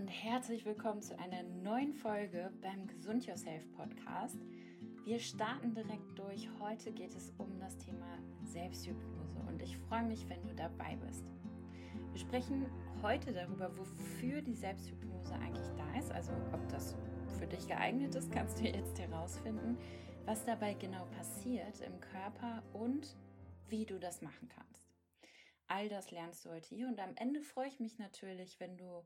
und herzlich willkommen zu einer neuen Folge beim Gesund Yourself Podcast. Wir starten direkt durch. Heute geht es um das Thema Selbsthypnose und ich freue mich, wenn du dabei bist. Wir sprechen heute darüber, wofür die Selbsthypnose eigentlich da ist, also ob das für dich geeignet ist, kannst du jetzt herausfinden, was dabei genau passiert im Körper und wie du das machen kannst. All das lernst du heute hier und am Ende freue ich mich natürlich, wenn du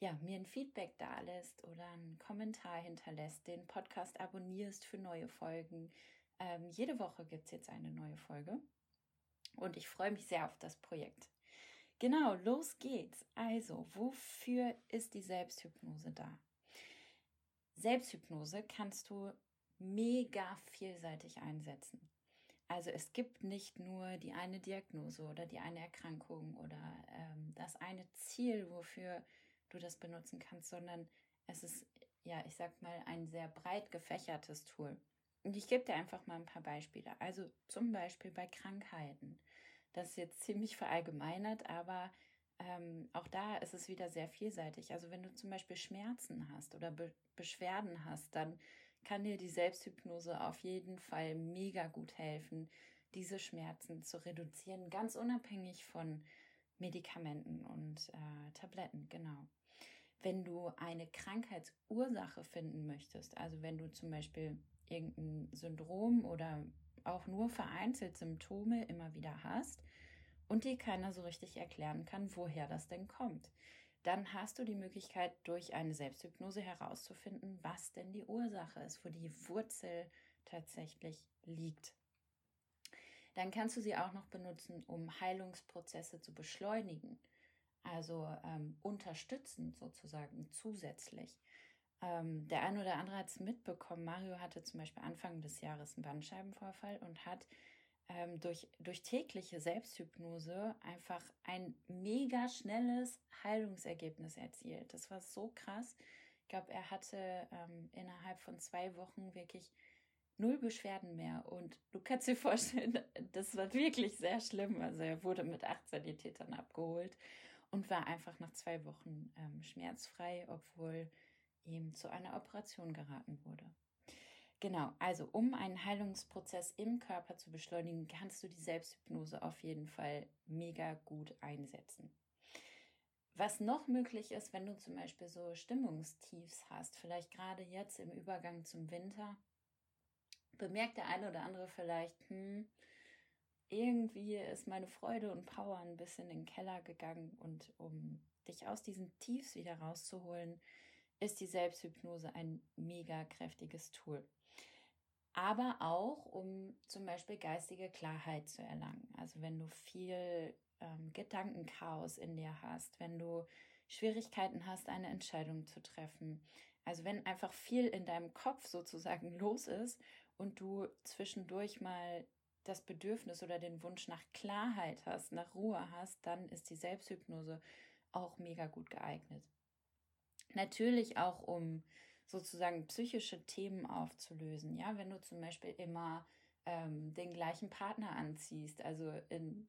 ja, mir ein Feedback da lässt oder einen Kommentar hinterlässt, den Podcast abonnierst für neue Folgen. Ähm, jede Woche gibt's jetzt eine neue Folge und ich freue mich sehr auf das Projekt. Genau, los geht's. Also, wofür ist die Selbsthypnose da? Selbsthypnose kannst du mega vielseitig einsetzen. Also es gibt nicht nur die eine Diagnose oder die eine Erkrankung oder ähm, das eine Ziel, wofür du das benutzen kannst, sondern es ist, ja, ich sag mal, ein sehr breit gefächertes Tool. Und ich gebe dir einfach mal ein paar Beispiele. Also zum Beispiel bei Krankheiten. Das ist jetzt ziemlich verallgemeinert, aber ähm, auch da ist es wieder sehr vielseitig. Also wenn du zum Beispiel Schmerzen hast oder Be Beschwerden hast, dann kann dir die Selbsthypnose auf jeden Fall mega gut helfen, diese Schmerzen zu reduzieren, ganz unabhängig von Medikamenten und äh, Tabletten, genau. Wenn du eine Krankheitsursache finden möchtest, also wenn du zum Beispiel irgendein Syndrom oder auch nur vereinzelt Symptome immer wieder hast und dir keiner so richtig erklären kann, woher das denn kommt, dann hast du die Möglichkeit, durch eine Selbsthypnose herauszufinden, was denn die Ursache ist, wo die Wurzel tatsächlich liegt. Dann kannst du sie auch noch benutzen, um Heilungsprozesse zu beschleunigen, also ähm, unterstützend sozusagen zusätzlich. Ähm, der eine oder andere hat es mitbekommen. Mario hatte zum Beispiel Anfang des Jahres einen Bandscheibenvorfall und hat ähm, durch, durch tägliche Selbsthypnose einfach ein mega schnelles Heilungsergebnis erzielt. Das war so krass. Ich glaube, er hatte ähm, innerhalb von zwei Wochen wirklich null Beschwerden mehr. Und du kannst dir vorstellen, das war wirklich sehr schlimm. Also er wurde mit acht Sanitätern abgeholt und war einfach nach zwei Wochen ähm, schmerzfrei, obwohl ihm zu einer Operation geraten wurde. Genau, also um einen Heilungsprozess im Körper zu beschleunigen, kannst du die Selbsthypnose auf jeden Fall mega gut einsetzen. Was noch möglich ist, wenn du zum Beispiel so Stimmungstiefs hast, vielleicht gerade jetzt im Übergang zum Winter, bemerkt der eine oder andere vielleicht, hm, irgendwie ist meine Freude und Power ein bisschen in den Keller gegangen und um dich aus diesen Tiefs wieder rauszuholen, ist die Selbsthypnose ein mega kräftiges Tool. Aber auch, um zum Beispiel geistige Klarheit zu erlangen. Also wenn du viel ähm, Gedankenchaos in dir hast, wenn du Schwierigkeiten hast, eine Entscheidung zu treffen. Also wenn einfach viel in deinem Kopf sozusagen los ist und du zwischendurch mal das Bedürfnis oder den Wunsch nach Klarheit hast, nach Ruhe hast, dann ist die Selbsthypnose auch mega gut geeignet. Natürlich auch, um sozusagen psychische Themen aufzulösen. Ja, wenn du zum Beispiel immer ähm, den gleichen Partner anziehst, also in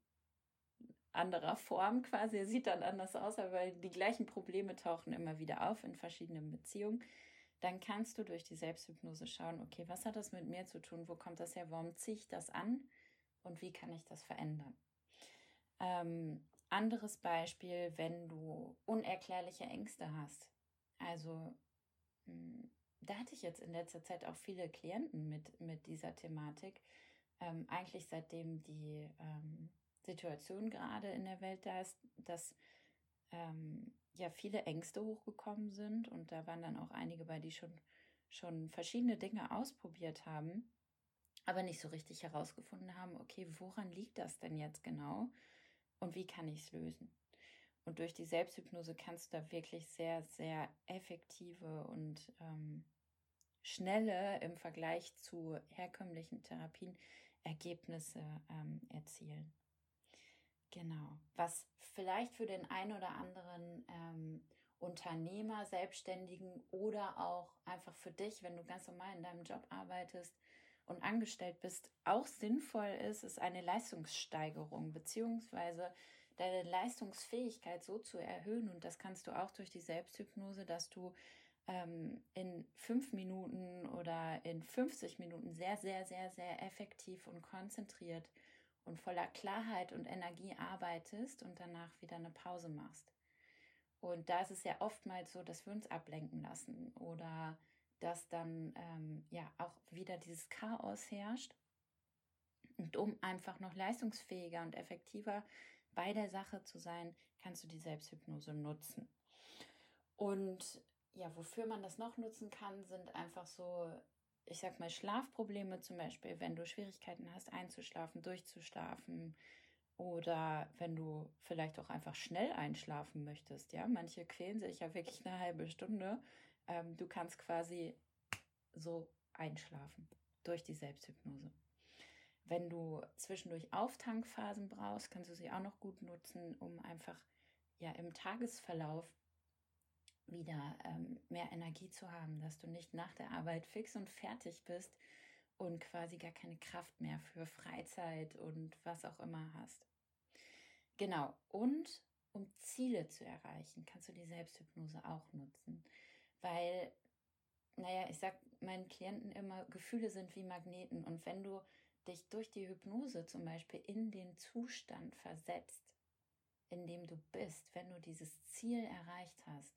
anderer Form quasi. Sieht dann anders aus, aber die gleichen Probleme tauchen immer wieder auf in verschiedenen Beziehungen. Dann kannst du durch die Selbsthypnose schauen, okay, was hat das mit mir zu tun? Wo kommt das her? Warum ziehe ich das an? Und wie kann ich das verändern? Ähm, anderes Beispiel, wenn du unerklärliche Ängste hast. Also, hm, da hatte ich jetzt in letzter Zeit auch viele Klienten mit, mit dieser Thematik. Ähm, eigentlich seitdem die ähm, Situation gerade in der Welt da ist, dass ähm, ja viele Ängste hochgekommen sind und da waren dann auch einige bei, die schon schon verschiedene Dinge ausprobiert haben, aber nicht so richtig herausgefunden haben, okay, woran liegt das denn jetzt genau und wie kann ich es lösen? Und durch die Selbsthypnose kannst du da wirklich sehr, sehr effektive und ähm, schnelle im Vergleich zu herkömmlichen Therapien Ergebnisse ähm, erzielen. Genau. Was vielleicht für den einen oder anderen ähm, Unternehmer, Selbstständigen oder auch einfach für dich, wenn du ganz normal in deinem Job arbeitest und angestellt bist, auch sinnvoll ist, ist eine Leistungssteigerung beziehungsweise deine Leistungsfähigkeit so zu erhöhen. Und das kannst du auch durch die Selbsthypnose, dass du ähm, in fünf Minuten oder in 50 Minuten sehr, sehr, sehr, sehr effektiv und konzentriert und voller Klarheit und Energie arbeitest und danach wieder eine Pause machst. Und da ist es ja oftmals so, dass wir uns ablenken lassen oder dass dann ähm, ja auch wieder dieses Chaos herrscht. Und um einfach noch leistungsfähiger und effektiver bei der Sache zu sein, kannst du die Selbsthypnose nutzen. Und ja, wofür man das noch nutzen kann, sind einfach so, ich sag mal, Schlafprobleme zum Beispiel, wenn du Schwierigkeiten hast, einzuschlafen, durchzuschlafen oder wenn du vielleicht auch einfach schnell einschlafen möchtest. Ja, manche quälen sich ja wirklich eine halbe Stunde. Ähm, du kannst quasi so einschlafen durch die Selbsthypnose. Wenn du zwischendurch Auftankphasen brauchst, kannst du sie auch noch gut nutzen, um einfach ja im Tagesverlauf wieder ähm, mehr Energie zu haben, dass du nicht nach der Arbeit fix und fertig bist und quasi gar keine Kraft mehr für Freizeit und was auch immer hast. Genau, und um Ziele zu erreichen, kannst du die Selbsthypnose auch nutzen, weil, naja, ich sag meinen Klienten immer, Gefühle sind wie Magneten. Und wenn du dich durch die Hypnose zum Beispiel in den Zustand versetzt, in dem du bist, wenn du dieses Ziel erreicht hast,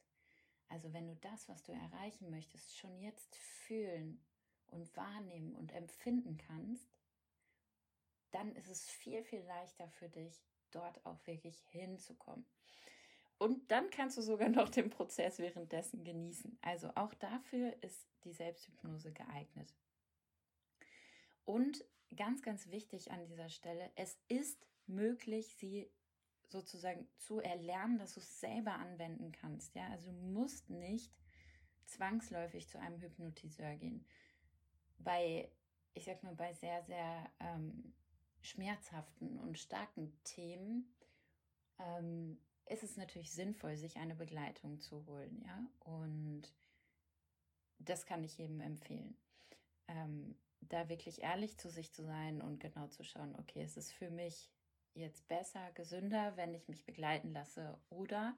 also wenn du das, was du erreichen möchtest, schon jetzt fühlen und wahrnehmen und empfinden kannst, dann ist es viel, viel leichter für dich, dort auch wirklich hinzukommen. Und dann kannst du sogar noch den Prozess währenddessen genießen. Also auch dafür ist die Selbsthypnose geeignet. Und ganz, ganz wichtig an dieser Stelle, es ist möglich, sie sozusagen zu erlernen, dass du es selber anwenden kannst. Ja, also du musst nicht zwangsläufig zu einem Hypnotiseur gehen. Bei, ich sag mal, bei sehr, sehr ähm, schmerzhaften und starken Themen ähm, ist es natürlich sinnvoll, sich eine Begleitung zu holen, ja. Und das kann ich jedem empfehlen. Ähm, da wirklich ehrlich zu sich zu sein und genau zu schauen, okay, es ist für mich jetzt besser, gesünder, wenn ich mich begleiten lasse oder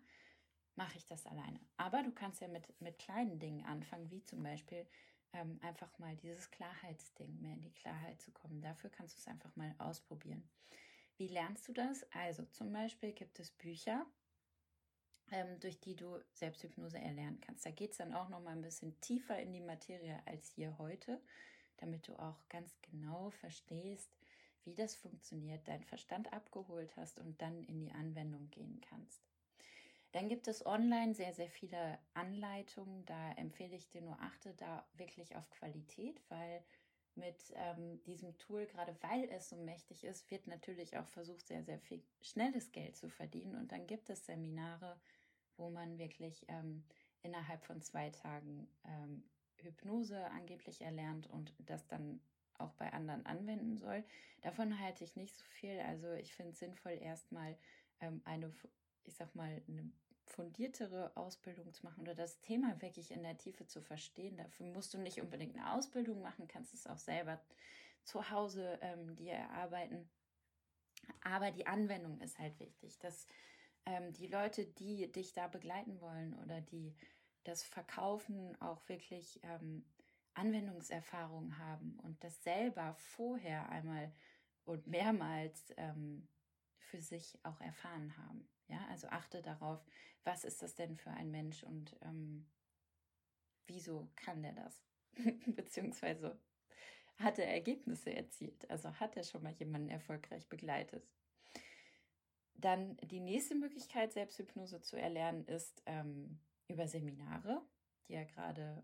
mache ich das alleine. Aber du kannst ja mit, mit kleinen Dingen anfangen, wie zum Beispiel ähm, einfach mal dieses Klarheitsding, mehr in die Klarheit zu kommen. Dafür kannst du es einfach mal ausprobieren. Wie lernst du das? Also zum Beispiel gibt es Bücher, ähm, durch die du Selbsthypnose erlernen kannst. Da geht es dann auch noch mal ein bisschen tiefer in die Materie als hier heute, damit du auch ganz genau verstehst, wie das funktioniert, deinen Verstand abgeholt hast und dann in die Anwendung gehen kannst. Dann gibt es online sehr, sehr viele Anleitungen. Da empfehle ich dir nur, achte da wirklich auf Qualität, weil mit ähm, diesem Tool, gerade weil es so mächtig ist, wird natürlich auch versucht, sehr, sehr viel schnelles Geld zu verdienen. Und dann gibt es Seminare, wo man wirklich ähm, innerhalb von zwei Tagen ähm, Hypnose angeblich erlernt und das dann auch bei anderen anwenden soll. Davon halte ich nicht so viel. Also ich finde es sinnvoll, erstmal ähm, eine, ich sag mal, eine fundiertere Ausbildung zu machen oder das Thema wirklich in der Tiefe zu verstehen. Dafür musst du nicht unbedingt eine Ausbildung machen, kannst es auch selber zu Hause ähm, dir erarbeiten. Aber die Anwendung ist halt wichtig, dass ähm, die Leute, die dich da begleiten wollen oder die das Verkaufen auch wirklich ähm, Anwendungserfahrung haben und das selber vorher einmal und mehrmals ähm, für sich auch erfahren haben. Ja, also achte darauf, was ist das denn für ein Mensch und ähm, wieso kann der das? Beziehungsweise hat er Ergebnisse erzielt? Also hat er schon mal jemanden erfolgreich begleitet? Dann die nächste Möglichkeit, Selbsthypnose zu erlernen, ist ähm, über Seminare, die ja gerade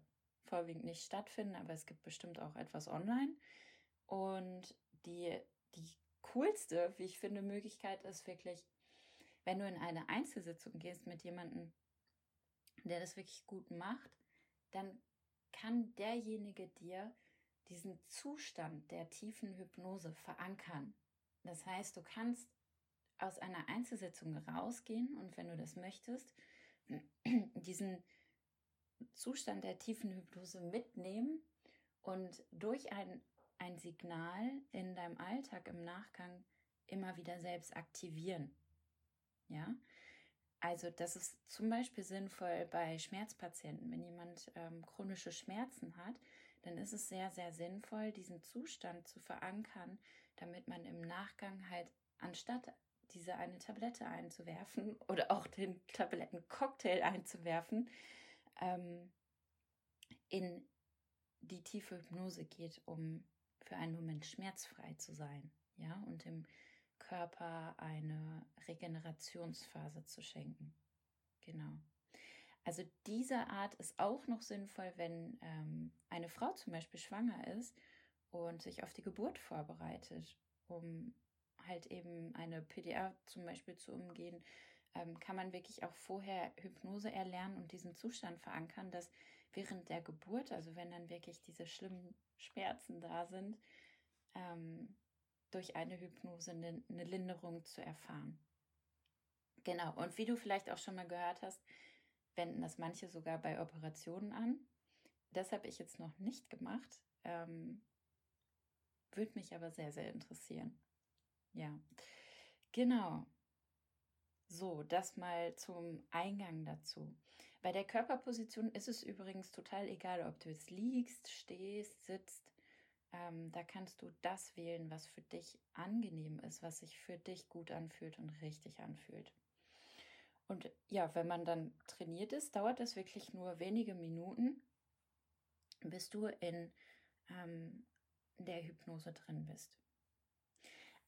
vorwiegend nicht stattfinden, aber es gibt bestimmt auch etwas online. Und die, die coolste, wie ich finde, Möglichkeit ist wirklich, wenn du in eine Einzelsitzung gehst mit jemandem, der das wirklich gut macht, dann kann derjenige dir diesen Zustand der tiefen Hypnose verankern. Das heißt, du kannst aus einer Einzelsitzung rausgehen und wenn du das möchtest, diesen Zustand der tiefen Hypnose mitnehmen und durch ein, ein Signal in deinem Alltag im Nachgang immer wieder selbst aktivieren. Ja, also das ist zum Beispiel sinnvoll bei Schmerzpatienten. Wenn jemand ähm, chronische Schmerzen hat, dann ist es sehr, sehr sinnvoll, diesen Zustand zu verankern, damit man im Nachgang halt anstatt diese eine Tablette einzuwerfen oder auch den Tablettencocktail einzuwerfen, ähm, in die tiefe Hypnose geht, um für einen Moment schmerzfrei zu sein, ja, und im Körper eine Regenerationsphase zu schenken. Genau. Also diese Art ist auch noch sinnvoll, wenn ähm, eine Frau zum Beispiel schwanger ist und sich auf die Geburt vorbereitet, um halt eben eine PDA zum Beispiel zu umgehen, ähm, kann man wirklich auch vorher Hypnose erlernen und diesen Zustand verankern, dass während der Geburt, also wenn dann wirklich diese schlimmen Schmerzen da sind, ähm, durch eine Hypnose eine, eine Linderung zu erfahren. Genau, und wie du vielleicht auch schon mal gehört hast, wenden das manche sogar bei Operationen an. Das habe ich jetzt noch nicht gemacht. Ähm, Würde mich aber sehr, sehr interessieren. Ja, genau. So, das mal zum Eingang dazu. Bei der Körperposition ist es übrigens total egal, ob du jetzt liegst, stehst, sitzt. Ähm, da kannst du das wählen, was für dich angenehm ist, was sich für dich gut anfühlt und richtig anfühlt. Und ja, wenn man dann trainiert ist, dauert es wirklich nur wenige Minuten, bis du in ähm, der Hypnose drin bist.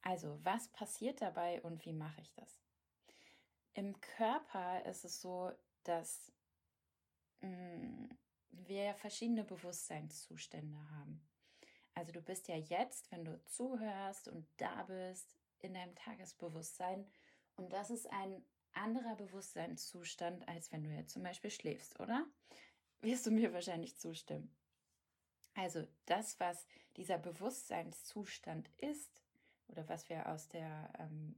Also, was passiert dabei und wie mache ich das? Im Körper ist es so, dass mh, mm, wir verschiedene Bewusstseinszustände haben. Also du bist ja jetzt, wenn du zuhörst und da bist, in deinem Tagesbewusstsein. Und das ist ein anderer Bewusstseinszustand, als wenn du jetzt zum Beispiel schläfst, oder? Wirst du mir wahrscheinlich zustimmen. Also das, was dieser Bewusstseinszustand ist, oder was wir aus der, ähm,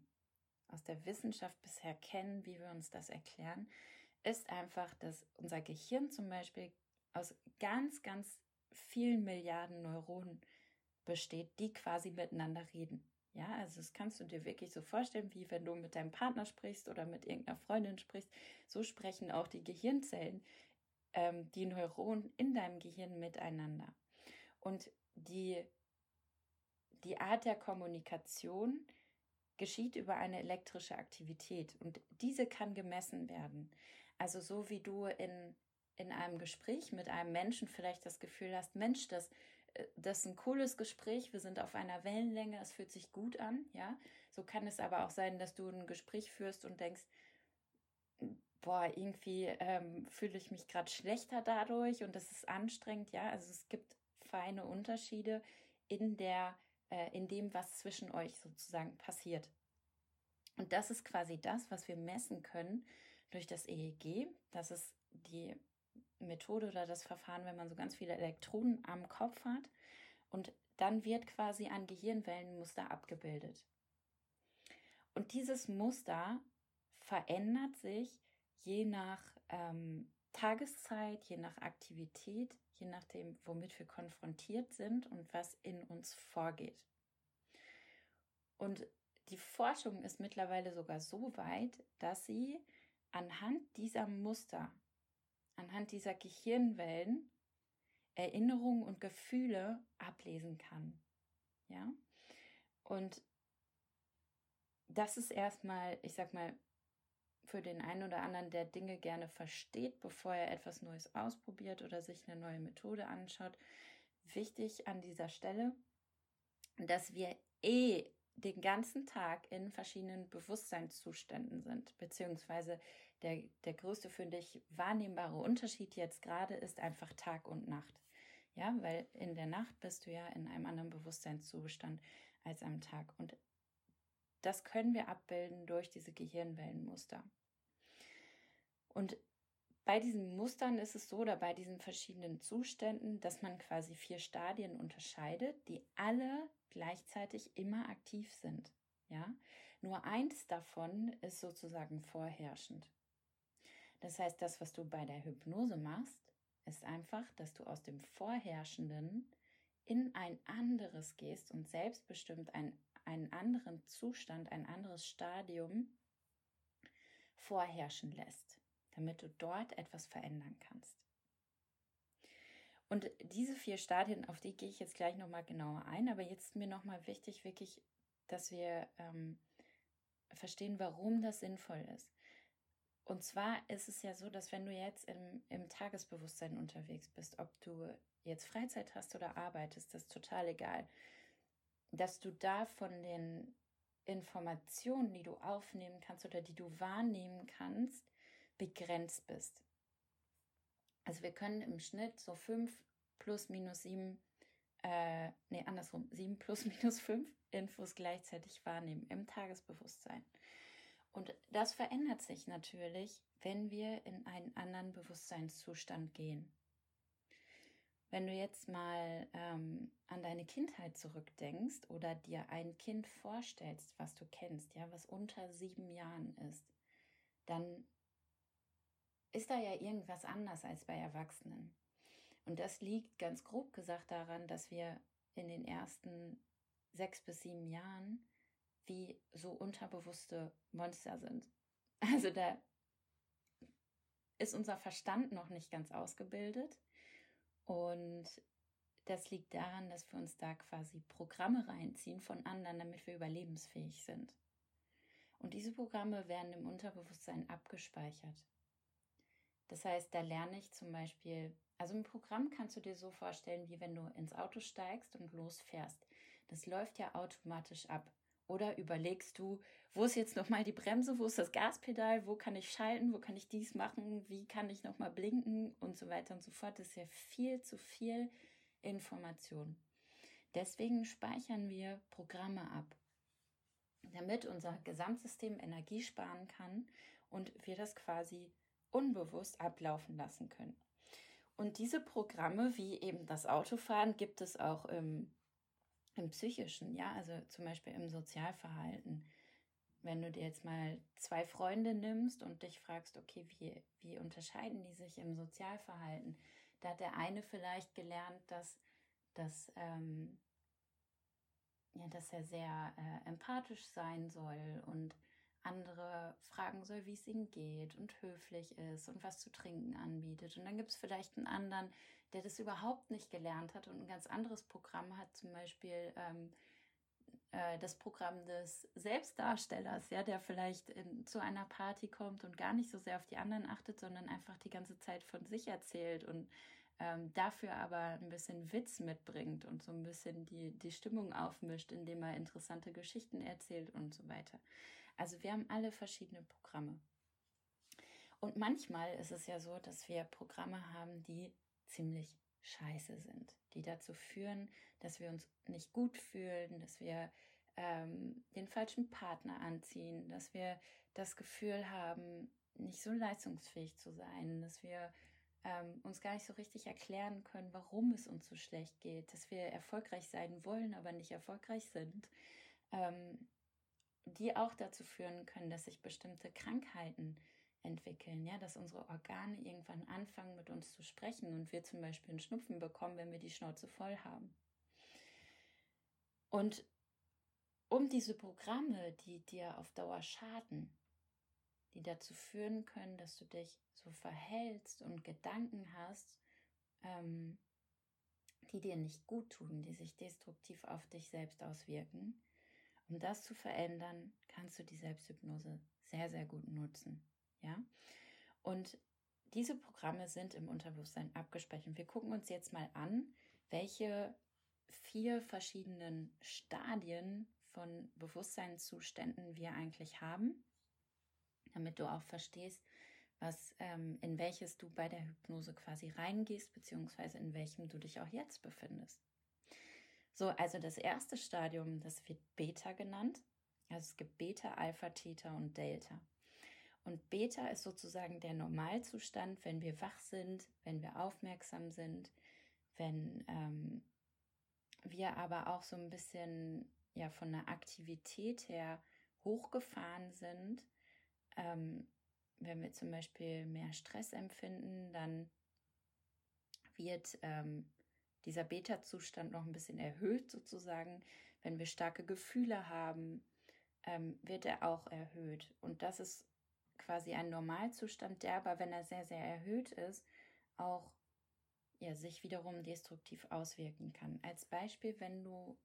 aus der Wissenschaft bisher kennen, wie wir uns das erklären, ist einfach, dass unser Gehirn zum Beispiel aus ganz, ganz vielen Milliarden Neuronen besteht, die quasi miteinander reden. Ja, also das kannst du dir wirklich so vorstellen, wie wenn du mit deinem Partner sprichst oder mit irgendeiner Freundin sprichst. So sprechen auch die Gehirnzellen, ähm, die Neuronen in deinem Gehirn miteinander. Und die, die Art der Kommunikation geschieht über eine elektrische Aktivität und diese kann gemessen werden. Also so wie du in in einem Gespräch mit einem Menschen vielleicht das Gefühl hast, Mensch, das, äh, das ist ein cooles Gespräch, wir sind auf einer Wellenlänge, es fühlt sich gut an, ja. So kann es aber auch sein, dass du ein Gespräch führst und denkst, boah, irgendwie ähm, fühle ich mich gerade schlechter dadurch und das ist anstrengend, ja. Also es gibt feine Unterschiede in der, äh, in dem, was zwischen euch sozusagen passiert. Und das ist quasi das, was wir messen können durch das EEG. Das ist die Methode oder das Verfahren, wenn man so ganz viele Elektronen am Kopf hat und dann wird quasi ein Gehirnwellenmuster abgebildet. Und dieses Muster verändert sich je nach ähm, Tageszeit, je nach Aktivität, je nachdem, womit wir konfrontiert sind und was in uns vorgeht. Und die Forschung ist mittlerweile sogar so weit, dass sie anhand dieser Muster anhand dieser Gehirnwellen Erinnerungen und Gefühle ablesen kann. Ja? Und das ist erstmal, ich sag mal, für den einen oder anderen, der Dinge gerne versteht, bevor er etwas Neues ausprobiert oder sich eine neue Methode anschaut, wichtig an dieser Stelle, dass wir eh den ganzen Tag in verschiedenen Bewusstseinszuständen sind, beziehungsweise der, der größte für dich wahrnehmbare Unterschied jetzt gerade ist einfach Tag und Nacht. Ja, weil in der Nacht bist du ja in einem anderen Bewusstseinszustand als am Tag. Und das können wir abbilden durch diese Gehirnwellenmuster. Und bei diesen Mustern ist es so, oder bei diesen verschiedenen Zuständen, dass man quasi vier Stadien unterscheidet, die alle gleichzeitig immer aktiv sind. Ja, nur eins davon ist sozusagen vorherrschend. Das heißt, das, was du bei der Hypnose machst, ist einfach, dass du aus dem Vorherrschenden in ein anderes gehst und selbstbestimmt ein, einen anderen Zustand, ein anderes Stadium vorherrschen lässt, damit du dort etwas verändern kannst. Und diese vier Stadien, auf die gehe ich jetzt gleich nochmal genauer ein, aber jetzt ist mir nochmal wichtig, wirklich, dass wir ähm, verstehen, warum das sinnvoll ist. Und zwar ist es ja so, dass wenn du jetzt im, im Tagesbewusstsein unterwegs bist, ob du jetzt Freizeit hast oder arbeitest, das ist total egal, dass du da von den Informationen, die du aufnehmen kannst oder die du wahrnehmen kannst, begrenzt bist. Also wir können im Schnitt so fünf plus minus sieben, äh, nee, andersrum, sieben plus minus fünf Infos gleichzeitig wahrnehmen im Tagesbewusstsein. Und das verändert sich natürlich, wenn wir in einen anderen Bewusstseinszustand gehen. Wenn du jetzt mal ähm, an deine Kindheit zurückdenkst oder dir ein Kind vorstellst, was du kennst, ja, was unter sieben Jahren ist, dann ist da ja irgendwas anders als bei Erwachsenen. Und das liegt ganz grob gesagt daran, dass wir in den ersten sechs bis sieben Jahren wie so unterbewusste Monster sind. Also da ist unser Verstand noch nicht ganz ausgebildet und das liegt daran, dass wir uns da quasi Programme reinziehen von anderen, damit wir überlebensfähig sind. Und diese Programme werden im Unterbewusstsein abgespeichert. Das heißt, da lerne ich zum Beispiel, also ein Programm kannst du dir so vorstellen, wie wenn du ins Auto steigst und losfährst. Das läuft ja automatisch ab. Oder überlegst du, wo ist jetzt nochmal die Bremse, wo ist das Gaspedal, wo kann ich schalten, wo kann ich dies machen, wie kann ich nochmal blinken und so weiter und so fort. Das ist ja viel zu viel Information. Deswegen speichern wir Programme ab, damit unser Gesamtsystem Energie sparen kann und wir das quasi unbewusst ablaufen lassen können. Und diese Programme, wie eben das Autofahren, gibt es auch im im psychischen, ja, also zum Beispiel im Sozialverhalten. Wenn du dir jetzt mal zwei Freunde nimmst und dich fragst, okay, wie, wie unterscheiden die sich im Sozialverhalten? Da hat der eine vielleicht gelernt, dass, dass, ähm, ja, dass er sehr äh, empathisch sein soll und andere fragen soll, wie es ihnen geht und höflich ist und was zu trinken anbietet. Und dann gibt es vielleicht einen anderen, der das überhaupt nicht gelernt hat und ein ganz anderes Programm hat, zum Beispiel ähm, äh, das Programm des Selbstdarstellers, ja, der vielleicht in, zu einer Party kommt und gar nicht so sehr auf die anderen achtet, sondern einfach die ganze Zeit von sich erzählt und ähm, dafür aber ein bisschen Witz mitbringt und so ein bisschen die, die Stimmung aufmischt, indem er interessante Geschichten erzählt und so weiter. Also wir haben alle verschiedene Programme. Und manchmal ist es ja so, dass wir Programme haben, die ziemlich scheiße sind, die dazu führen, dass wir uns nicht gut fühlen, dass wir ähm, den falschen Partner anziehen, dass wir das Gefühl haben, nicht so leistungsfähig zu sein, dass wir ähm, uns gar nicht so richtig erklären können, warum es uns so schlecht geht, dass wir erfolgreich sein wollen, aber nicht erfolgreich sind, ähm, die auch dazu führen können, dass sich bestimmte Krankheiten entwickeln, ja, dass unsere Organe irgendwann anfangen mit uns zu sprechen und wir zum Beispiel einen Schnupfen bekommen, wenn wir die Schnauze voll haben. Und um diese Programme, die dir auf Dauer schaden, die dazu führen können, dass du dich so verhältst und Gedanken hast, ähm, die dir nicht gut tun, die sich destruktiv auf dich selbst auswirken, um das zu verändern, kannst du die Selbsthypnose sehr, sehr gut nutzen. Ja? Und diese Programme sind im Unterbewusstsein abgespeichert. Wir gucken uns jetzt mal an, welche vier verschiedenen Stadien von Bewusstseinszuständen wir eigentlich haben, damit du auch verstehst, was ähm, in welches du bei der Hypnose quasi reingehst, beziehungsweise in welchem du dich auch jetzt befindest. So, also das erste Stadium, das wird Beta genannt. Also es gibt Beta, Alpha, Theta und Delta. Und Beta ist sozusagen der Normalzustand, wenn wir wach sind, wenn wir aufmerksam sind, wenn ähm, wir aber auch so ein bisschen ja von der Aktivität her hochgefahren sind. Ähm, wenn wir zum Beispiel mehr Stress empfinden, dann wird ähm, dieser Beta-Zustand noch ein bisschen erhöht sozusagen. Wenn wir starke Gefühle haben, ähm, wird er auch erhöht. Und das ist quasi ein Normalzustand, der aber, wenn er sehr, sehr erhöht ist, auch ja, sich wiederum destruktiv auswirken kann. Als Beispiel, wenn du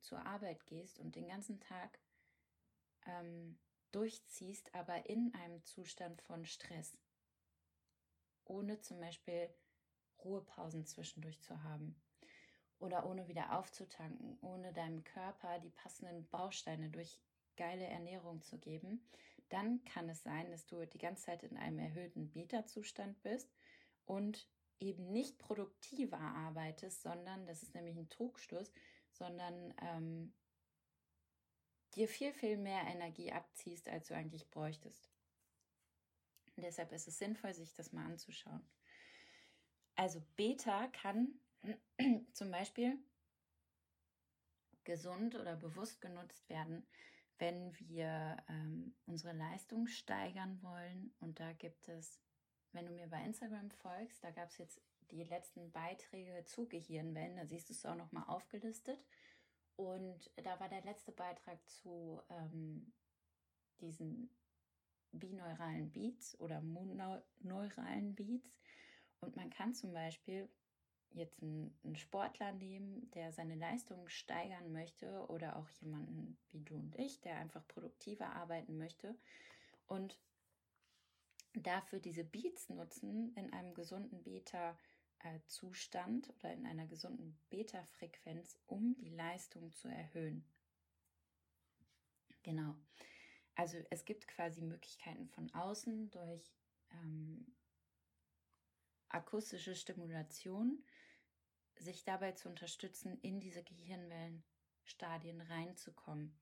zur Arbeit gehst und den ganzen Tag ähm, durchziehst, aber in einem Zustand von Stress, ohne zum Beispiel Ruhepausen zwischendurch zu haben oder ohne wieder aufzutanken, ohne deinem Körper die passenden Bausteine durch geile Ernährung zu geben, dann kann es sein, dass du die ganze Zeit in einem erhöhten Beta-Zustand bist und eben nicht produktiver arbeitest, sondern, das ist nämlich ein Trugschluss, sondern ähm, dir viel, viel mehr Energie abziehst, als du eigentlich bräuchtest. Und deshalb ist es sinnvoll, sich das mal anzuschauen. Also Beta kann zum Beispiel gesund oder bewusst genutzt werden, wenn wir ähm, unsere Leistung steigern wollen. Und da gibt es, wenn du mir bei Instagram folgst, da gab es jetzt die letzten Beiträge zu Gehirnwellen, da siehst du es auch nochmal aufgelistet. Und da war der letzte Beitrag zu ähm, diesen bineuralen Beats oder mononeuralen Beats. Und man kann zum Beispiel jetzt einen, Sportler nehmen, der seine Leistung steigern möchte oder auch jemanden wie du und ich, der einfach produktiver arbeiten möchte und dafür diese Beats nutzen in einem gesunden Beta-Zustand oder in einer gesunden Beta-Frequenz, um die Leistung zu erhöhen. Genau. Also es gibt quasi Möglichkeiten von außen durch ähm, akustische Stimulation, sich dabei zu unterstützen, in diese Gehirnwellenstadien reinzukommen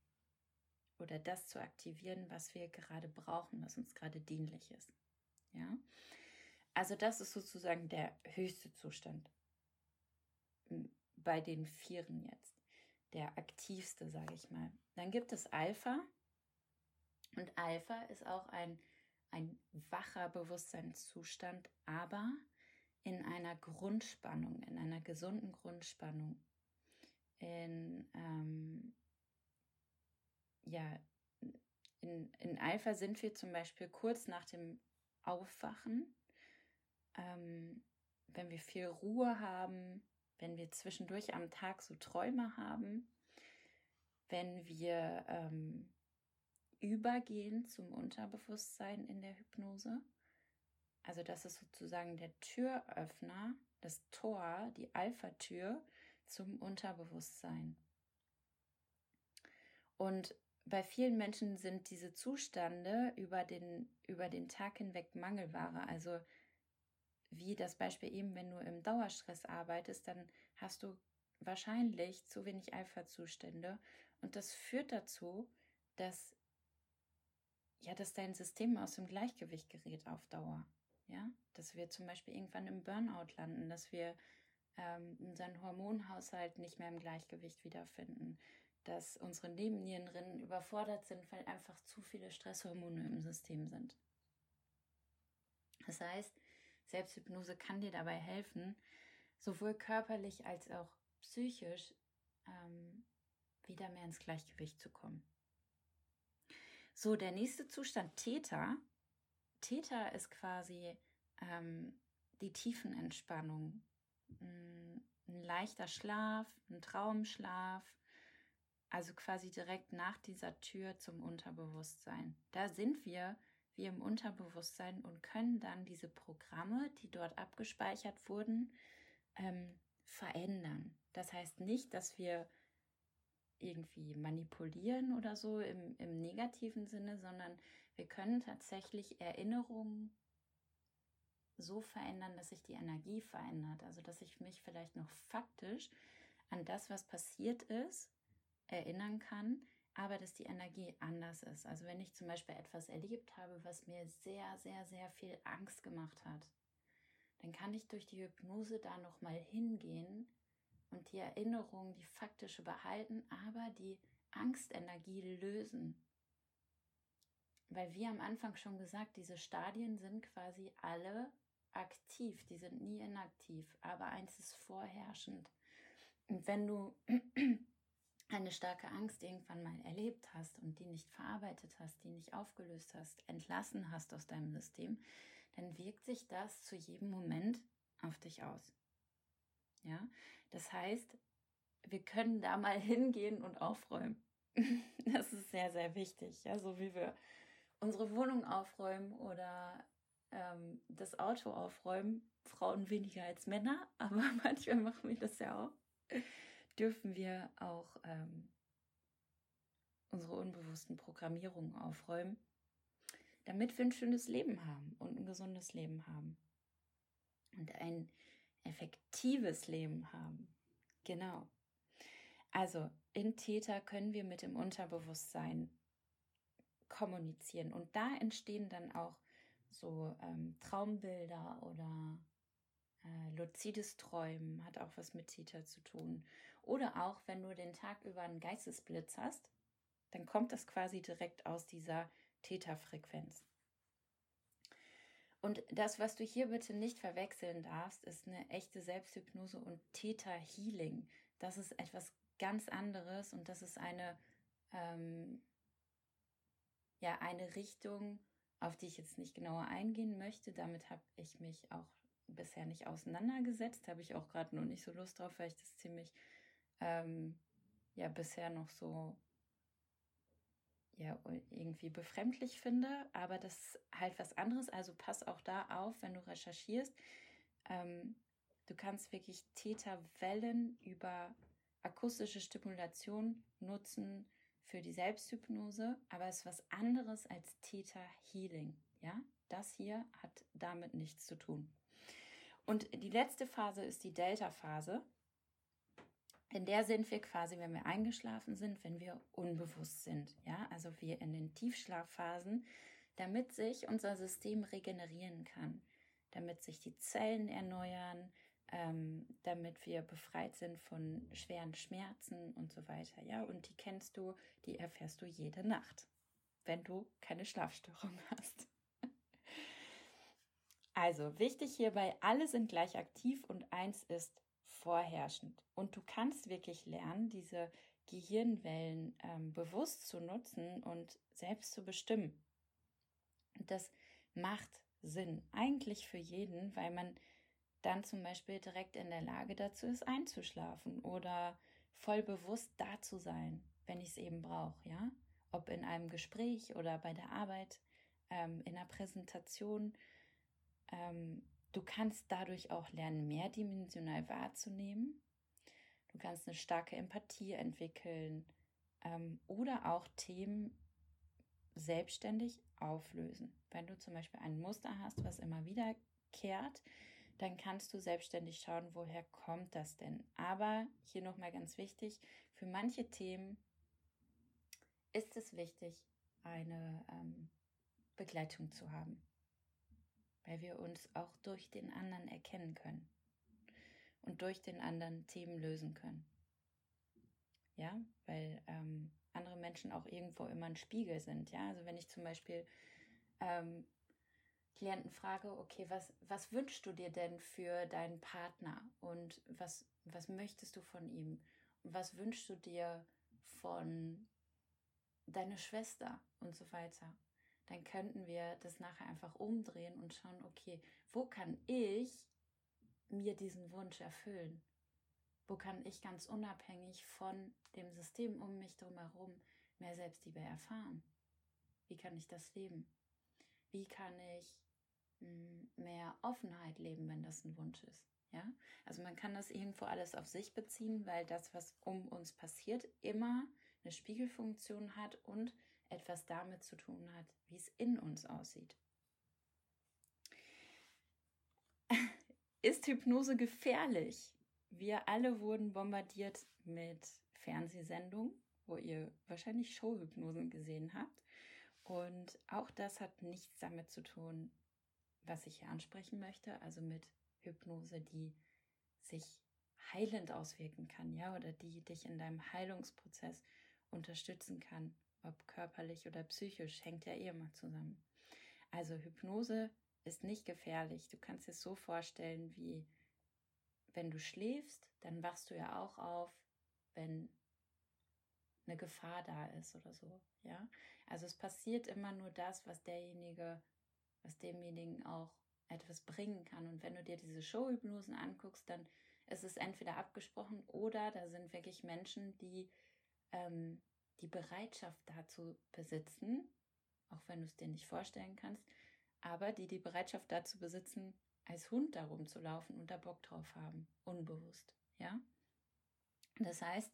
oder das zu aktivieren, was wir gerade brauchen, was uns gerade dienlich ist. Ja? Also das ist sozusagen der höchste Zustand bei den Vieren jetzt, der aktivste, sage ich mal. Dann gibt es Alpha und Alpha ist auch ein, ein wacher Bewusstseinszustand, aber in einer Grundspannung, in einer gesunden Grundspannung. In, ähm, ja, in, in Alpha sind wir zum Beispiel kurz nach dem Aufwachen, ähm, wenn wir viel Ruhe haben, wenn wir zwischendurch am Tag so Träume haben, wenn wir ähm, übergehen zum Unterbewusstsein in der Hypnose also das ist sozusagen der Türöffner, das Tor, die Alpha-Tür zum Unterbewusstsein. Und bei vielen Menschen sind diese Zustände über den, über den Tag hinweg Mangelware. Also wie das Beispiel eben, wenn du im Dauerstress arbeitest, dann hast du wahrscheinlich zu wenig Alpha-Zustände. Und das führt dazu, dass, ja, dass dein System aus dem Gleichgewicht gerät auf Dauer. Ja, dass wir zum Beispiel irgendwann im Burnout landen, dass wir ähm, unseren Hormonhaushalt nicht mehr im Gleichgewicht wiederfinden, dass unsere Nebennierenrinnen überfordert sind, weil einfach zu viele Stresshormone im System sind. Das heißt, Selbsthypnose kann dir dabei helfen, sowohl körperlich als auch psychisch ähm, wieder mehr ins Gleichgewicht zu kommen. So, der nächste Zustand Theta Theta ist quasi ähm, die Tiefenentspannung, ein, ein leichter Schlaf, ein Traumschlaf, also quasi direkt nach dieser Tür zum Unterbewusstsein. Da sind wir wie im Unterbewusstsein und können dann diese Programme, die dort abgespeichert wurden, ähm, verändern. Das heißt nicht, dass wir irgendwie manipulieren oder so im, im negativen Sinne, sondern wir können tatsächlich Erinnerungen so verändern, dass sich die Energie verändert. Also dass ich mich vielleicht noch faktisch an das, was passiert ist, erinnern kann, aber dass die Energie anders ist. Also wenn ich zum Beispiel etwas erlebt habe, was mir sehr, sehr, sehr viel Angst gemacht hat, dann kann ich durch die Hypnose da nochmal hingehen und die Erinnerung, die faktische behalten, aber die Angstenergie lösen. Weil wie am Anfang schon gesagt, diese Stadien sind quasi alle aktiv, die sind nie inaktiv, aber eins ist vorherrschend. Und wenn du eine starke Angst irgendwann mal erlebt hast und die nicht verarbeitet hast, die nicht aufgelöst hast, entlassen hast aus deinem System, dann wirkt sich das zu jedem Moment auf dich aus. Ja, das heißt, wir können da mal hingehen und aufräumen. Das ist sehr, sehr wichtig. Ja, so wie wir unsere Wohnung aufräumen oder ähm, das Auto aufräumen. Frauen weniger als Männer, aber manchmal machen wir das ja auch. Dürfen wir auch ähm, unsere unbewussten Programmierungen aufräumen, damit wir ein schönes Leben haben und ein gesundes Leben haben. Und ein effektives Leben haben. Genau. Also in Täter können wir mit dem Unterbewusstsein kommunizieren und da entstehen dann auch so ähm, Traumbilder oder äh, luzides Träumen hat auch was mit Täter zu tun. Oder auch, wenn du den Tag über einen Geistesblitz hast, dann kommt das quasi direkt aus dieser Täterfrequenz. Und das, was du hier bitte nicht verwechseln darfst, ist eine echte Selbsthypnose und Theta-Healing. Das ist etwas ganz anderes und das ist eine, ähm, ja, eine Richtung, auf die ich jetzt nicht genauer eingehen möchte. Damit habe ich mich auch bisher nicht auseinandergesetzt, habe ich auch gerade noch nicht so Lust drauf, weil ich das ziemlich, ähm, ja, bisher noch so ja irgendwie befremdlich finde, aber das ist halt was anderes. Also pass auch da auf, wenn du recherchierst. Ähm, du kannst wirklich Täterwellen über akustische Stimulation nutzen für die Selbsthypnose, aber es ist was anderes als Theta Healing. Ja, das hier hat damit nichts zu tun. Und die letzte Phase ist die Delta-Phase. In der sind wir quasi, wenn wir eingeschlafen sind, wenn wir unbewusst sind. Ja, also wir in den Tiefschlafphasen, damit sich unser System regenerieren kann, damit sich die Zellen erneuern, ähm, damit wir befreit sind von schweren Schmerzen und so weiter. Ja, und die kennst du, die erfährst du jede Nacht, wenn du keine Schlafstörung hast. Also wichtig hierbei, alle sind gleich aktiv und eins ist vorherrschend. Und du kannst wirklich lernen, diese Gehirnwellen ähm, bewusst zu nutzen und selbst zu bestimmen. Das macht Sinn, eigentlich für jeden, weil man dann zum Beispiel direkt in der Lage dazu ist, einzuschlafen oder voll bewusst da zu sein, wenn ich es eben brauche, ja? Ob in einem Gespräch oder bei der Arbeit, ähm, in einer Präsentation. Ähm, Du kannst dadurch auch lernen, mehrdimensional wahrzunehmen. Du kannst eine starke Empathie entwickeln ähm, oder auch Themen selbstständig auflösen. Wenn du zum Beispiel ein Muster hast, was immer wiederkehrt, dann kannst du selbstständig schauen, woher kommt das denn. Aber hier nochmal ganz wichtig, für manche Themen ist es wichtig, eine ähm, Begleitung zu haben weil wir uns auch durch den anderen erkennen können und durch den anderen Themen lösen können. Ja, weil ähm, andere Menschen auch irgendwo immer ein Spiegel sind. Ja, also wenn ich zum Beispiel ähm, Klienten frage, okay, was, was wünschst du dir denn für deinen Partner und was, was möchtest du von ihm? Was wünschst du dir von deiner Schwester und so weiter? dann könnten wir das nachher einfach umdrehen und schauen, okay, wo kann ich mir diesen Wunsch erfüllen? Wo kann ich ganz unabhängig von dem System um mich herum mehr Selbstliebe erfahren? Wie kann ich das leben? Wie kann ich mehr Offenheit leben, wenn das ein Wunsch ist? Ja, also man kann das irgendwo alles auf sich beziehen, weil das, was um uns passiert, immer eine Spiegelfunktion hat und etwas damit zu tun hat, wie es in uns aussieht. Ist Hypnose gefährlich? Wir alle wurden bombardiert mit Fernsehsendungen, wo ihr wahrscheinlich Showhypnosen gesehen habt. Und auch das hat nichts damit zu tun, was ich hier ansprechen möchte, also mit Hypnose, die sich heilend auswirken kann, ja, oder die dich in deinem Heilungsprozess unterstützen kann ob körperlich oder psychisch, hängt ja eh immer zusammen. Also Hypnose ist nicht gefährlich. Du kannst es so vorstellen, wie wenn du schläfst, dann wachst du ja auch auf, wenn eine Gefahr da ist oder so, ja. Also es passiert immer nur das, was derjenige, was demjenigen auch etwas bringen kann. Und wenn du dir diese Showhypnosen anguckst, dann ist es entweder abgesprochen oder da sind wirklich Menschen, die ähm, die Bereitschaft dazu besitzen, auch wenn du es dir nicht vorstellen kannst, aber die die Bereitschaft dazu besitzen, als Hund darum zu laufen und da Bock drauf haben, unbewusst, ja. Das heißt,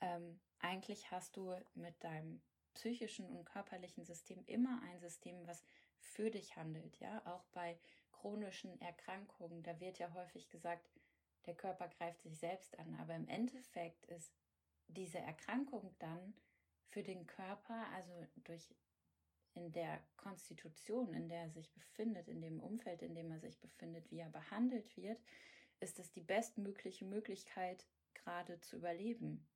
ähm, eigentlich hast du mit deinem psychischen und körperlichen System immer ein System, was für dich handelt, ja. Auch bei chronischen Erkrankungen, da wird ja häufig gesagt, der Körper greift sich selbst an, aber im Endeffekt ist diese Erkrankung dann für den Körper, also durch in der Konstitution, in der er sich befindet, in dem Umfeld, in dem er sich befindet, wie er behandelt wird, ist es die bestmögliche Möglichkeit, gerade zu überleben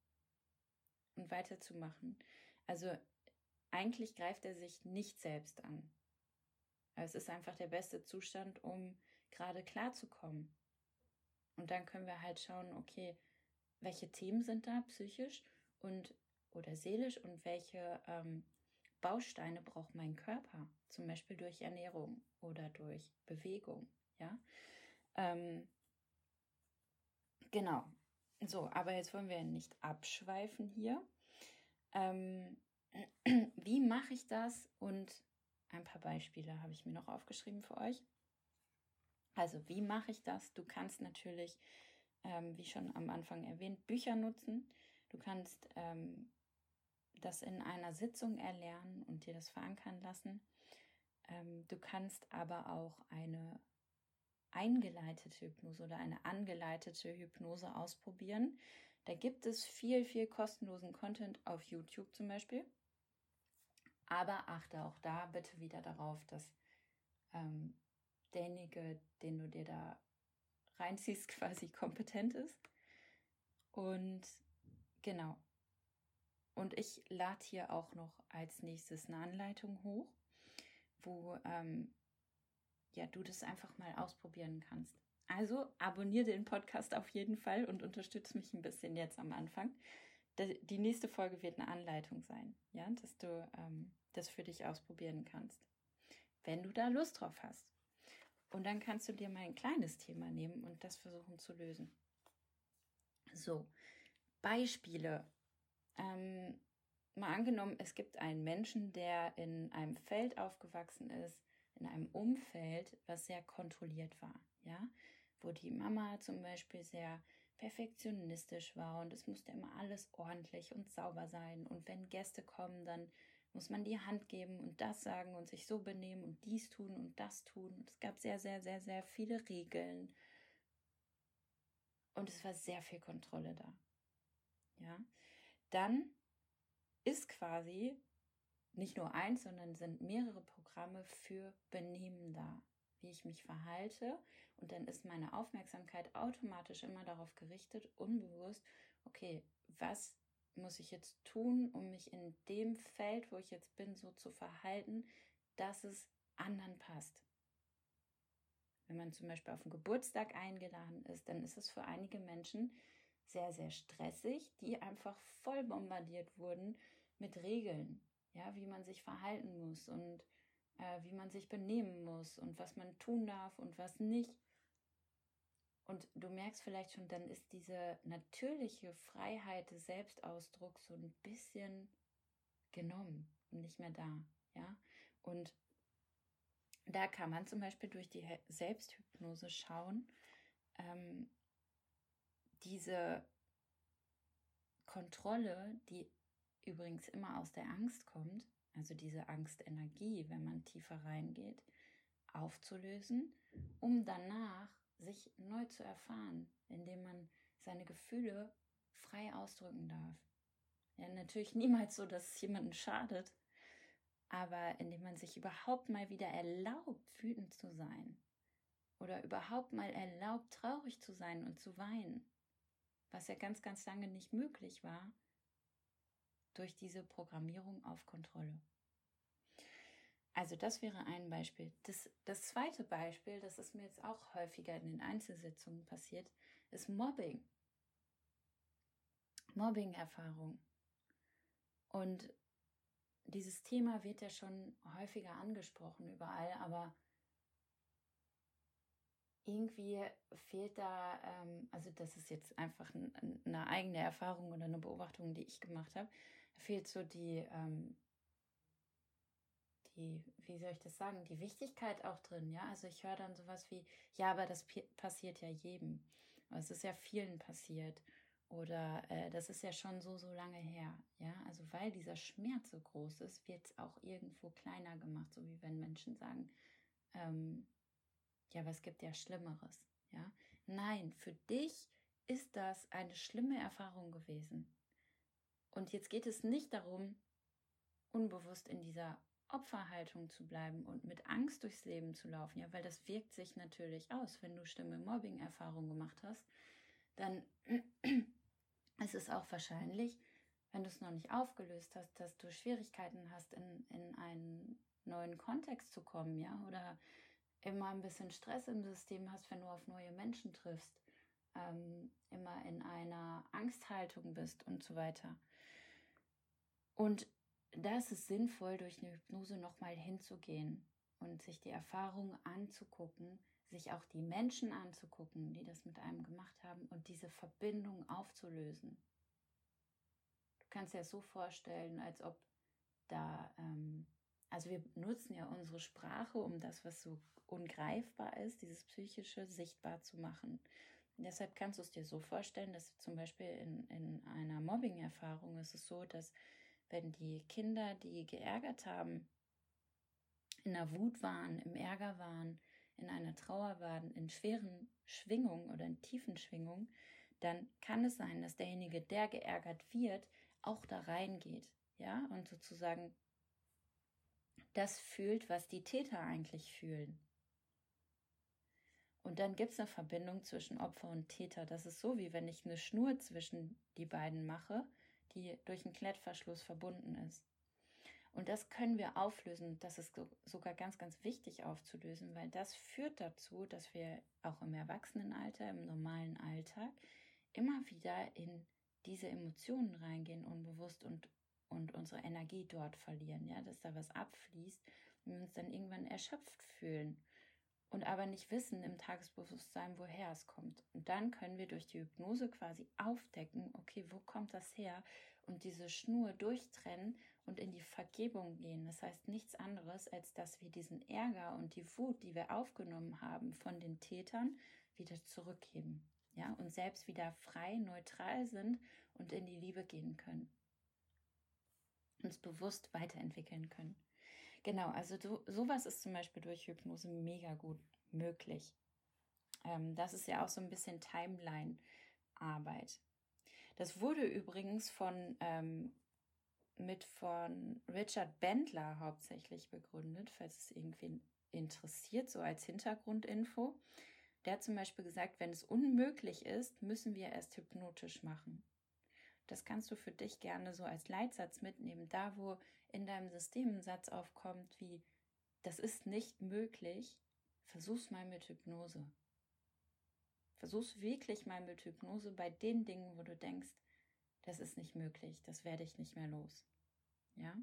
und weiterzumachen. Also eigentlich greift er sich nicht selbst an. Es ist einfach der beste Zustand, um gerade klarzukommen. Und dann können wir halt schauen, okay, welche Themen sind da psychisch und oder seelisch und welche ähm, Bausteine braucht mein Körper, zum Beispiel durch Ernährung oder durch Bewegung, ja. Ähm, genau. So, aber jetzt wollen wir nicht abschweifen hier. Ähm, wie mache ich das? Und ein paar Beispiele habe ich mir noch aufgeschrieben für euch. Also, wie mache ich das? Du kannst natürlich, ähm, wie schon am Anfang erwähnt, Bücher nutzen. Du kannst ähm, das in einer Sitzung erlernen und dir das verankern lassen. Ähm, du kannst aber auch eine eingeleitete Hypnose oder eine angeleitete Hypnose ausprobieren. Da gibt es viel, viel kostenlosen Content auf YouTube zum Beispiel. Aber achte auch da bitte wieder darauf, dass ähm, derjenige, den du dir da reinziehst, quasi kompetent ist. Und genau, und ich lade hier auch noch als nächstes eine Anleitung hoch, wo ähm, ja, du das einfach mal ausprobieren kannst. Also abonniere den Podcast auf jeden Fall und unterstütze mich ein bisschen jetzt am Anfang. Die nächste Folge wird eine Anleitung sein, ja, dass du ähm, das für dich ausprobieren kannst, wenn du da Lust drauf hast. Und dann kannst du dir mal ein kleines Thema nehmen und das versuchen zu lösen. So, Beispiele ähm, mal angenommen, es gibt einen Menschen, der in einem Feld aufgewachsen ist, in einem Umfeld, was sehr kontrolliert war, ja, wo die Mama zum Beispiel sehr perfektionistisch war und es musste immer alles ordentlich und sauber sein und wenn Gäste kommen, dann muss man die Hand geben und das sagen und sich so benehmen und dies tun und das tun. Es gab sehr, sehr, sehr, sehr viele Regeln und es war sehr viel Kontrolle da. Ja, dann ist quasi nicht nur eins, sondern sind mehrere Programme für Benehmen da, wie ich mich verhalte. Und dann ist meine Aufmerksamkeit automatisch immer darauf gerichtet, unbewusst, okay, was muss ich jetzt tun, um mich in dem Feld, wo ich jetzt bin, so zu verhalten, dass es anderen passt. Wenn man zum Beispiel auf einen Geburtstag eingeladen ist, dann ist es für einige Menschen sehr, sehr stressig, die einfach voll bombardiert wurden mit Regeln, ja, wie man sich verhalten muss und äh, wie man sich benehmen muss und was man tun darf und was nicht. Und du merkst vielleicht schon, dann ist diese natürliche Freiheit des Selbstausdrucks so ein bisschen genommen und nicht mehr da, ja. Und da kann man zum Beispiel durch die Selbsthypnose schauen, ähm, diese Kontrolle, die übrigens immer aus der Angst kommt, also diese Angstenergie, wenn man tiefer reingeht, aufzulösen, um danach sich neu zu erfahren, indem man seine Gefühle frei ausdrücken darf. Ja, natürlich niemals so, dass es jemandem schadet, aber indem man sich überhaupt mal wieder erlaubt, wütend zu sein oder überhaupt mal erlaubt, traurig zu sein und zu weinen was ja ganz, ganz lange nicht möglich war durch diese Programmierung auf Kontrolle. Also das wäre ein Beispiel. Das, das zweite Beispiel, das ist mir jetzt auch häufiger in den Einzelsitzungen passiert, ist Mobbing. Mobbing-Erfahrung. Und dieses Thema wird ja schon häufiger angesprochen überall, aber irgendwie fehlt da, ähm, also das ist jetzt einfach eine eigene Erfahrung oder eine Beobachtung, die ich gemacht habe, fehlt so die, ähm, die, wie soll ich das sagen, die Wichtigkeit auch drin, ja. Also ich höre dann sowas wie, ja, aber das passiert ja jedem. Aber es ist ja vielen passiert. Oder äh, das ist ja schon so, so lange her. Ja, also weil dieser Schmerz so groß ist, wird es auch irgendwo kleiner gemacht, so wie wenn Menschen sagen, ähm, ja, aber es gibt ja Schlimmeres. Ja, nein, für dich ist das eine schlimme Erfahrung gewesen. Und jetzt geht es nicht darum, unbewusst in dieser Opferhaltung zu bleiben und mit Angst durchs Leben zu laufen, ja, weil das wirkt sich natürlich aus, wenn du schlimme Mobbing-Erfahrungen gemacht hast, dann ist es auch wahrscheinlich, wenn du es noch nicht aufgelöst hast, dass du Schwierigkeiten hast, in, in einen neuen Kontext zu kommen, ja, oder immer ein bisschen Stress im System hast, wenn du auf neue Menschen triffst, ähm, immer in einer Angsthaltung bist und so weiter. Und da ist es sinnvoll, durch eine Hypnose nochmal hinzugehen und sich die Erfahrung anzugucken, sich auch die Menschen anzugucken, die das mit einem gemacht haben und diese Verbindung aufzulösen. Du kannst dir das so vorstellen, als ob da, ähm, also wir nutzen ja unsere Sprache, um das, was so ungreifbar ist, dieses Psychische, sichtbar zu machen. Deshalb kannst du es dir so vorstellen, dass zum Beispiel in, in einer Mobbing-Erfahrung ist es so, dass wenn die Kinder, die geärgert haben, in der Wut waren, im Ärger waren, in einer Trauer waren, in schweren Schwingungen oder in tiefen Schwingungen, dann kann es sein, dass derjenige, der geärgert wird, auch da reingeht, ja, und sozusagen das fühlt, was die Täter eigentlich fühlen. Und dann gibt es eine Verbindung zwischen Opfer und Täter. Das ist so, wie wenn ich eine Schnur zwischen die beiden mache, die durch einen Klettverschluss verbunden ist. Und das können wir auflösen. Das ist sogar ganz, ganz wichtig aufzulösen, weil das führt dazu, dass wir auch im Erwachsenenalter, im normalen Alltag immer wieder in diese Emotionen reingehen, unbewusst und, und unsere Energie dort verlieren, ja, dass da was abfließt und wir uns dann irgendwann erschöpft fühlen und aber nicht wissen im Tagesbewusstsein, woher es kommt. Und dann können wir durch die Hypnose quasi aufdecken, okay, wo kommt das her? Und diese Schnur durchtrennen und in die Vergebung gehen. Das heißt nichts anderes, als dass wir diesen Ärger und die Wut, die wir aufgenommen haben von den Tätern, wieder zurückgeben. Ja, und selbst wieder frei, neutral sind und in die Liebe gehen können. Uns bewusst weiterentwickeln können. Genau, also so, sowas ist zum Beispiel durch Hypnose mega gut möglich. Ähm, das ist ja auch so ein bisschen Timeline-Arbeit. Das wurde übrigens von ähm, mit von Richard Bendler hauptsächlich begründet, falls es irgendwie interessiert, so als Hintergrundinfo. Der hat zum Beispiel gesagt, wenn es unmöglich ist, müssen wir erst hypnotisch machen. Das kannst du für dich gerne so als Leitsatz mitnehmen. Da, wo in deinem System ein Satz aufkommt wie, das ist nicht möglich, versuch's mal mit Hypnose. Versuch's wirklich mal mit Hypnose bei den Dingen, wo du denkst, das ist nicht möglich, das werde ich nicht mehr los. Ja?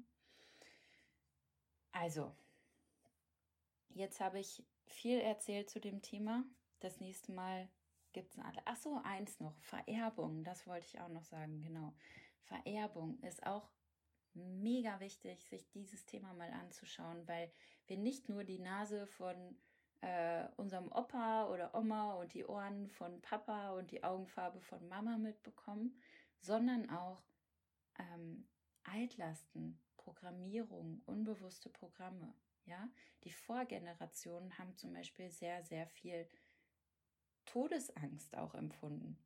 Also, jetzt habe ich viel erzählt zu dem Thema. Das nächste Mal gibt es alle. Ach so, eins noch, Vererbung, das wollte ich auch noch sagen, genau. Vererbung ist auch mega wichtig, sich dieses Thema mal anzuschauen, weil wir nicht nur die Nase von äh, unserem Opa oder Oma und die Ohren von Papa und die Augenfarbe von Mama mitbekommen, sondern auch ähm, Altlasten, Programmierung, unbewusste Programme. Ja, die Vorgenerationen haben zum Beispiel sehr, sehr viel Todesangst auch empfunden.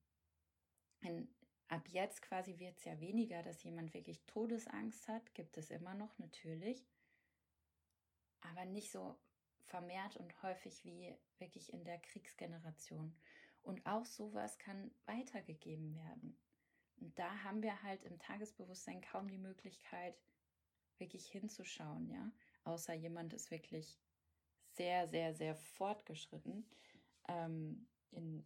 In, ab jetzt quasi wird es ja weniger, dass jemand wirklich Todesangst hat, gibt es immer noch natürlich, aber nicht so vermehrt und häufig wie wirklich in der Kriegsgeneration. Und auch sowas kann weitergegeben werden. Und da haben wir halt im Tagesbewusstsein kaum die Möglichkeit, wirklich hinzuschauen, ja. Außer jemand ist wirklich sehr, sehr, sehr fortgeschritten. Ähm, in,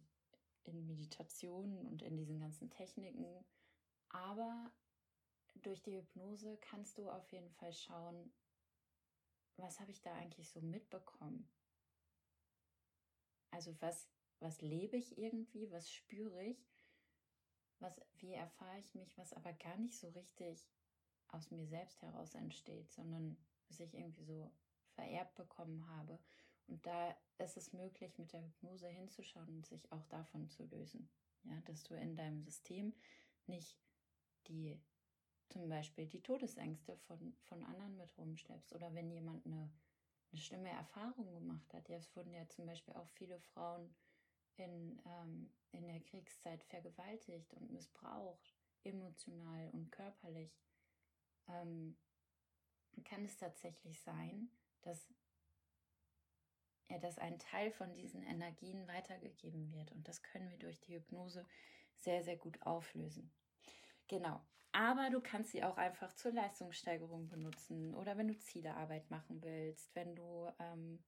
in Meditationen und in diesen ganzen Techniken. Aber durch die Hypnose kannst du auf jeden Fall schauen, was habe ich da eigentlich so mitbekommen? Also was, was lebe ich irgendwie, was spüre ich, was, wie erfahre ich mich, was aber gar nicht so richtig aus mir selbst heraus entsteht, sondern was ich irgendwie so vererbt bekommen habe. Und da ist es möglich, mit der Hypnose hinzuschauen und sich auch davon zu lösen. Ja, dass du in deinem System nicht die zum Beispiel die Todesängste von, von anderen mit rumschleppst oder wenn jemand eine, eine schlimme Erfahrung gemacht hat. Ja, es wurden ja zum Beispiel auch viele Frauen in, ähm, in der Kriegszeit vergewaltigt und missbraucht, emotional und körperlich. Ähm, kann es tatsächlich sein, dass ja, dass ein Teil von diesen Energien weitergegeben wird. Und das können wir durch die Hypnose sehr, sehr gut auflösen. Genau. Aber du kannst sie auch einfach zur Leistungssteigerung benutzen oder wenn du Zielearbeit machen willst, wenn du ähm,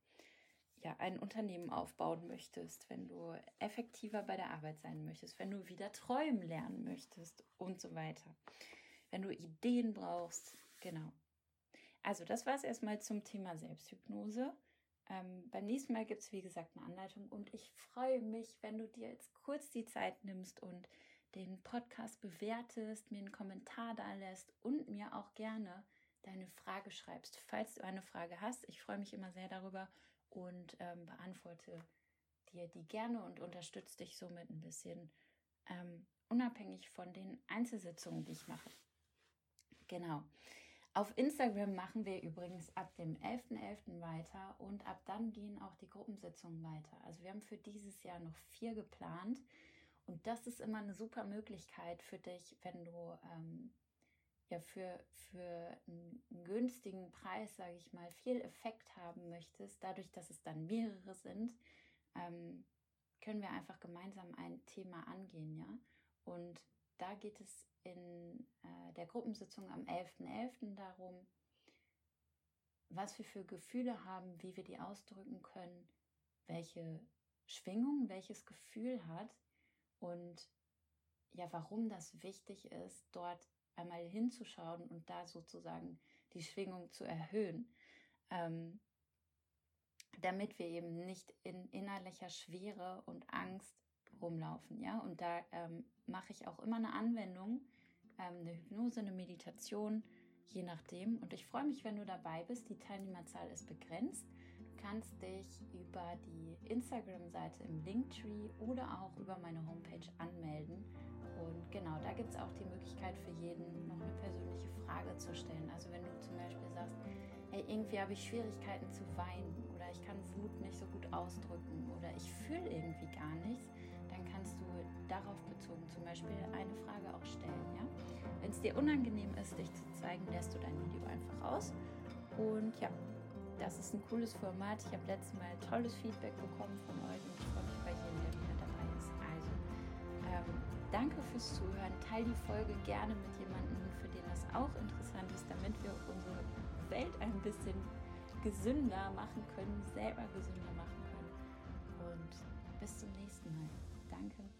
ja, ein Unternehmen aufbauen möchtest, wenn du effektiver bei der Arbeit sein möchtest, wenn du wieder träumen lernen möchtest und so weiter. Wenn du Ideen brauchst, genau. Also das war es erstmal zum Thema Selbsthypnose. Ähm, beim nächsten Mal gibt es, wie gesagt, eine Anleitung und ich freue mich, wenn du dir jetzt kurz die Zeit nimmst und den Podcast bewertest, mir einen Kommentar da lässt und mir auch gerne deine Frage schreibst. Falls du eine Frage hast, ich freue mich immer sehr darüber und ähm, beantworte dir die gerne und unterstütze dich somit ein bisschen ähm, unabhängig von den Einzelsitzungen, die ich mache. Genau. Auf Instagram machen wir übrigens ab dem 11.11. .11. weiter und ab dann gehen auch die Gruppensitzungen weiter. Also wir haben für dieses Jahr noch vier geplant. Und das ist immer eine super Möglichkeit für dich, wenn du ähm, ja für, für einen günstigen Preis, sage ich mal, viel Effekt haben möchtest, dadurch, dass es dann mehrere sind, ähm, können wir einfach gemeinsam ein Thema angehen, ja. Und da geht es in äh, der Gruppensitzung am 11.11. .11. darum, was wir für Gefühle haben, wie wir die ausdrücken können, welche Schwingung, welches Gefühl hat und ja, warum das wichtig ist, dort einmal hinzuschauen und da sozusagen die Schwingung zu erhöhen, ähm, damit wir eben nicht in innerlicher Schwere und Angst rumlaufen, ja. Und da ähm, mache ich auch immer eine Anwendung, eine Hypnose, eine Meditation, je nachdem. Und ich freue mich, wenn du dabei bist. Die Teilnehmerzahl ist begrenzt. Du kannst dich über die Instagram-Seite im Linktree oder auch über meine Homepage anmelden. Und genau, da gibt es auch die Möglichkeit für jeden, noch eine persönliche Frage zu stellen. Also wenn du zum Beispiel sagst, hey, irgendwie habe ich Schwierigkeiten zu weinen oder ich kann Wut nicht so gut ausdrücken oder ich fühle irgendwie gar nichts, darauf bezogen zum Beispiel eine Frage auch stellen. Ja? Wenn es dir unangenehm ist, dich zu zeigen, lässt du dein Video einfach aus. Und ja, das ist ein cooles Format. Ich habe letztes Mal tolles Feedback bekommen von euch und ich freue mich bei jedem, der wieder dabei ist. Also ähm, danke fürs Zuhören. Teil die Folge gerne mit jemandem, für den das auch interessant ist, damit wir unsere Welt ein bisschen gesünder machen können, selber gesünder machen können. Und bis zum nächsten Mal. Danke.